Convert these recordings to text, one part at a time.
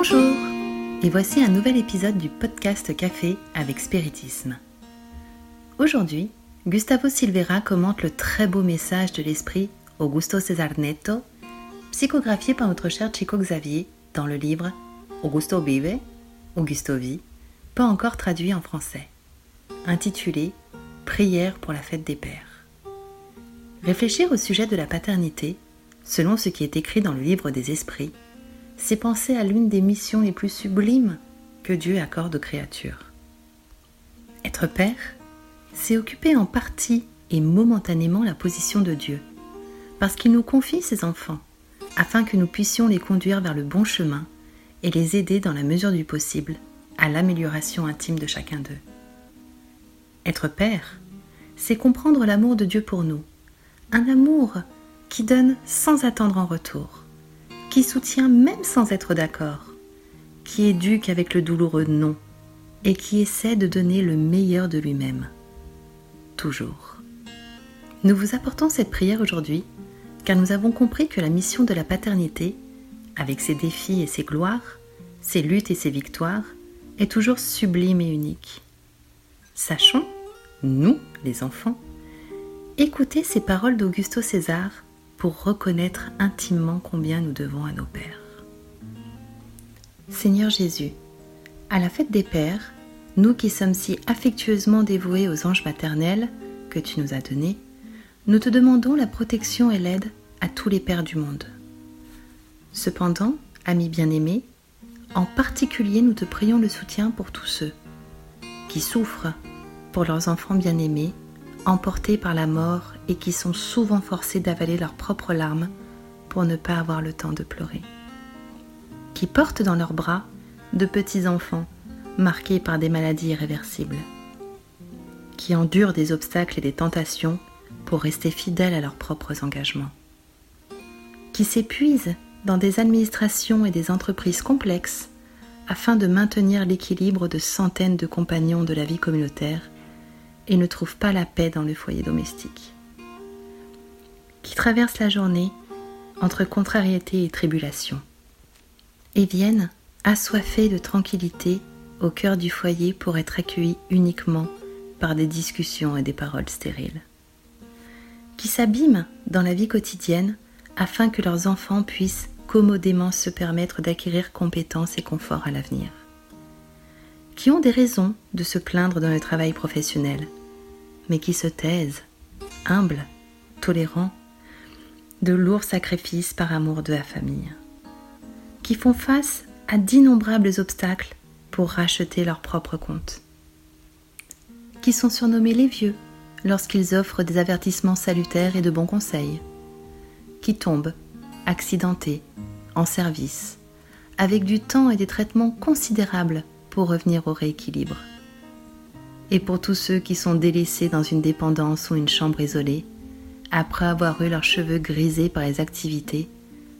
Bonjour et voici un nouvel épisode du podcast Café avec Spiritisme. Aujourd'hui, Gustavo Silveira commente le très beau message de l'esprit Augusto César Neto, psychographié par notre cher Chico Xavier dans le livre Augusto Vive, Augusto vit, pas encore traduit en français, intitulé Prière pour la fête des pères. Réfléchir au sujet de la paternité, selon ce qui est écrit dans le livre des esprits, c'est penser à l'une des missions les plus sublimes que Dieu accorde aux créatures. Être père, c'est occuper en partie et momentanément la position de Dieu, parce qu'il nous confie ses enfants, afin que nous puissions les conduire vers le bon chemin et les aider dans la mesure du possible à l'amélioration intime de chacun d'eux. Être père, c'est comprendre l'amour de Dieu pour nous, un amour qui donne sans attendre en retour, qui soutient même sans être d'accord, qui éduque avec le douloureux non, et qui essaie de donner le meilleur de lui-même. Toujours. Nous vous apportons cette prière aujourd'hui car nous avons compris que la mission de la paternité, avec ses défis et ses gloires, ses luttes et ses victoires, est toujours sublime et unique. Sachons, nous, les enfants, écouter ces paroles d'Augusto César pour reconnaître intimement combien nous devons à nos pères. Seigneur Jésus, à la fête des pères, nous qui sommes si affectueusement dévoués aux anges maternels que tu nous as donnés, nous te demandons la protection et l'aide à tous les pères du monde. Cependant, amis bien-aimés, en particulier nous te prions le soutien pour tous ceux qui souffrent pour leurs enfants bien-aimés emportés par la mort et qui sont souvent forcés d'avaler leurs propres larmes pour ne pas avoir le temps de pleurer. Qui portent dans leurs bras de petits enfants marqués par des maladies irréversibles. Qui endurent des obstacles et des tentations pour rester fidèles à leurs propres engagements. Qui s'épuisent dans des administrations et des entreprises complexes afin de maintenir l'équilibre de centaines de compagnons de la vie communautaire et ne trouvent pas la paix dans le foyer domestique, qui traversent la journée entre contrariété et tribulation, et viennent assoiffés de tranquillité au cœur du foyer pour être accueillis uniquement par des discussions et des paroles stériles, qui s'abîment dans la vie quotidienne afin que leurs enfants puissent commodément se permettre d'acquérir compétences et confort à l'avenir, qui ont des raisons de se plaindre dans le travail professionnel, mais qui se taisent, humbles, tolérants, de lourds sacrifices par amour de la famille, qui font face à d'innombrables obstacles pour racheter leur propre compte, qui sont surnommés les vieux lorsqu'ils offrent des avertissements salutaires et de bons conseils, qui tombent, accidentés, en service, avec du temps et des traitements considérables pour revenir au rééquilibre et pour tous ceux qui sont délaissés dans une dépendance ou une chambre isolée, après avoir eu leurs cheveux grisés par les activités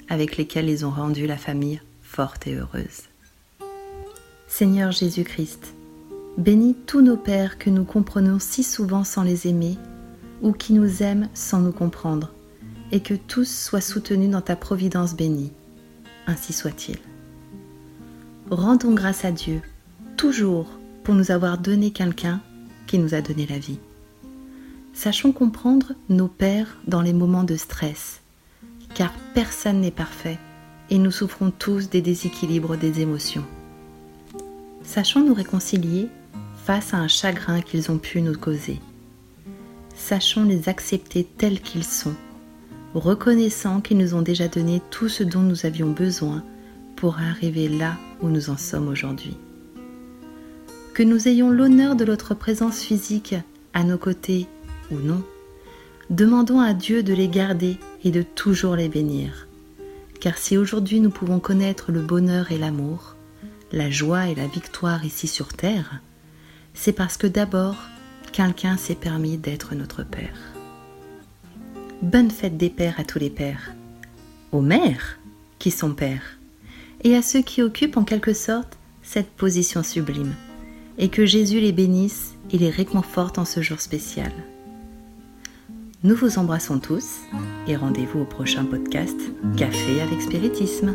avec lesquelles ils ont rendu la famille forte et heureuse. Seigneur Jésus-Christ, bénis tous nos pères que nous comprenons si souvent sans les aimer, ou qui nous aiment sans nous comprendre, et que tous soient soutenus dans ta providence bénie. Ainsi soit-il. Rendons grâce à Dieu, toujours nous avoir donné quelqu'un qui nous a donné la vie. Sachons comprendre nos pères dans les moments de stress, car personne n'est parfait et nous souffrons tous des déséquilibres des émotions. Sachons nous réconcilier face à un chagrin qu'ils ont pu nous causer. Sachons les accepter tels qu'ils sont, reconnaissant qu'ils nous ont déjà donné tout ce dont nous avions besoin pour arriver là où nous en sommes aujourd'hui que nous ayons l'honneur de notre présence physique à nos côtés ou non, demandons à Dieu de les garder et de toujours les bénir. Car si aujourd'hui nous pouvons connaître le bonheur et l'amour, la joie et la victoire ici sur Terre, c'est parce que d'abord, quelqu'un s'est permis d'être notre Père. Bonne fête des pères à tous les pères, aux mères qui sont pères, et à ceux qui occupent en quelque sorte cette position sublime et que Jésus les bénisse et les réconforte en ce jour spécial. Nous vous embrassons tous et rendez-vous au prochain podcast Café avec Spiritisme.